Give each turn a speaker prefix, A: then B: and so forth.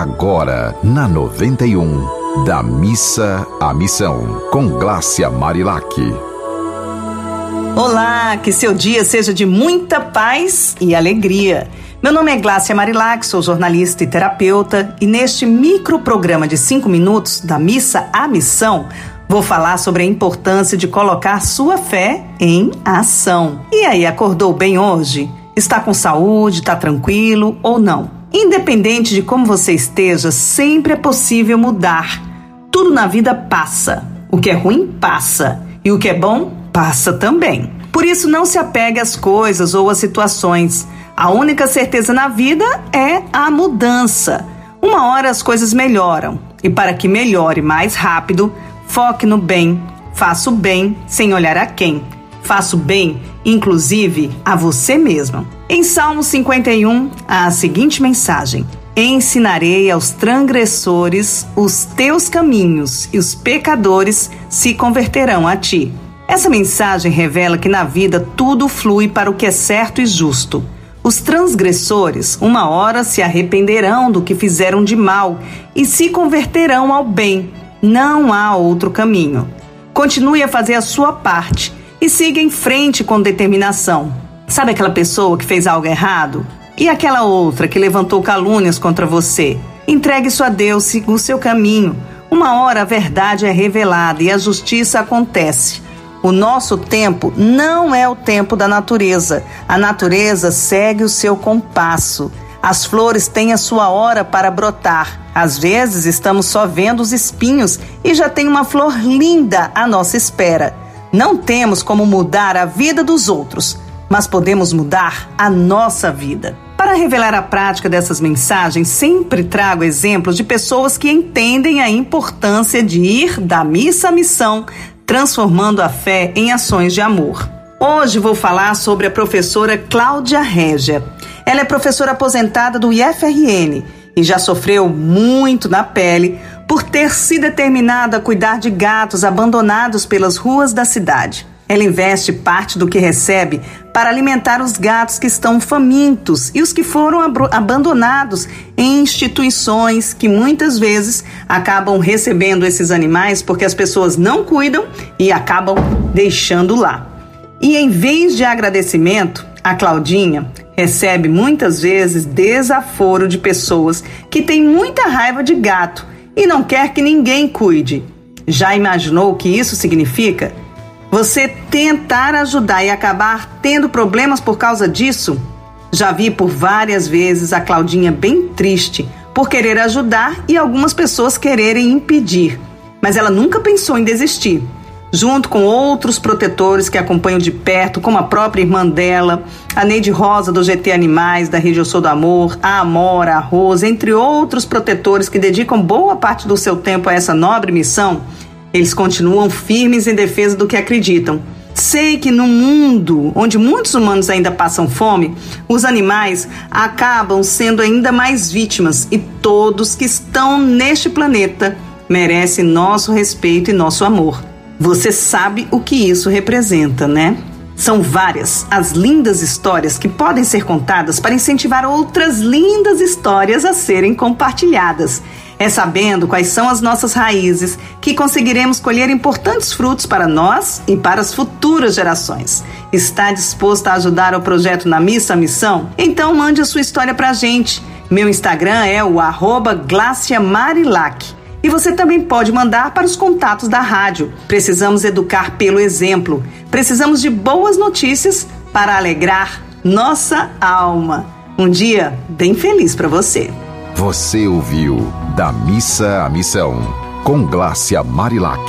A: agora na 91, da missa à missão, com Glácia Marilac.
B: Olá, que seu dia seja de muita paz e alegria. Meu nome é Glácia Marilac, sou jornalista e terapeuta, e neste micro programa de cinco minutos, da missa à missão, Vou falar sobre a importância de colocar sua fé em ação. E aí, acordou bem hoje? Está com saúde? Está tranquilo ou não? Independente de como você esteja, sempre é possível mudar. Tudo na vida passa. O que é ruim passa. E o que é bom passa também. Por isso, não se apegue às coisas ou às situações. A única certeza na vida é a mudança. Uma hora as coisas melhoram. E para que melhore mais rápido, Foque no bem. Faça o bem sem olhar a quem. Faça o bem, inclusive, a você mesmo. Em Salmo 51, há a seguinte mensagem: Ensinarei aos transgressores os teus caminhos, e os pecadores se converterão a ti. Essa mensagem revela que na vida tudo flui para o que é certo e justo. Os transgressores, uma hora, se arrependerão do que fizeram de mal e se converterão ao bem, não há outro caminho. Continue a fazer a sua parte e siga em frente com determinação. Sabe aquela pessoa que fez algo errado? E aquela outra que levantou calúnias contra você? Entregue isso a Deus, siga o seu caminho. Uma hora a verdade é revelada e a justiça acontece. O nosso tempo não é o tempo da natureza. A natureza segue o seu compasso. As flores têm a sua hora para brotar. Às vezes estamos só vendo os espinhos e já tem uma flor linda à nossa espera. Não temos como mudar a vida dos outros, mas podemos mudar a nossa vida. Para revelar a prática dessas mensagens, sempre trago exemplos de pessoas que entendem a importância de ir da missa à missão, transformando a fé em ações de amor. Hoje vou falar sobre a professora Cláudia Régia. Ela é professora aposentada do IFRN e já sofreu muito na pele por ter se determinado a cuidar de gatos abandonados pelas ruas da cidade. Ela investe parte do que recebe para alimentar os gatos que estão famintos e os que foram abandonados em instituições que muitas vezes acabam recebendo esses animais porque as pessoas não cuidam e acabam deixando lá. E em vez de agradecimento, a Claudinha recebe muitas vezes desaforo de pessoas que têm muita raiva de gato e não quer que ninguém cuide. Já imaginou o que isso significa? Você tentar ajudar e acabar tendo problemas por causa disso? Já vi por várias vezes a Claudinha bem triste por querer ajudar e algumas pessoas quererem impedir, mas ela nunca pensou em desistir junto com outros protetores que acompanham de perto, como a própria irmã dela, a Neide Rosa do GT Animais, da Rede Eu Sou do Amor, a Amora, a Rosa, entre outros protetores que dedicam boa parte do seu tempo a essa nobre missão, eles continuam firmes em defesa do que acreditam. Sei que no mundo onde muitos humanos ainda passam fome, os animais acabam sendo ainda mais vítimas e todos que estão neste planeta merecem nosso respeito e nosso amor. Você sabe o que isso representa, né? São várias as lindas histórias que podem ser contadas para incentivar outras lindas histórias a serem compartilhadas. É sabendo quais são as nossas raízes que conseguiremos colher importantes frutos para nós e para as futuras gerações. Está disposto a ajudar o projeto na Missa Missão? Então mande a sua história para a gente. Meu Instagram é o arroba Marilac. E você também pode mandar para os contatos da rádio. Precisamos educar pelo exemplo. Precisamos de boas notícias para alegrar nossa alma. Um dia bem feliz para você.
A: Você ouviu Da Missa à Missão, com Glácia Marilac.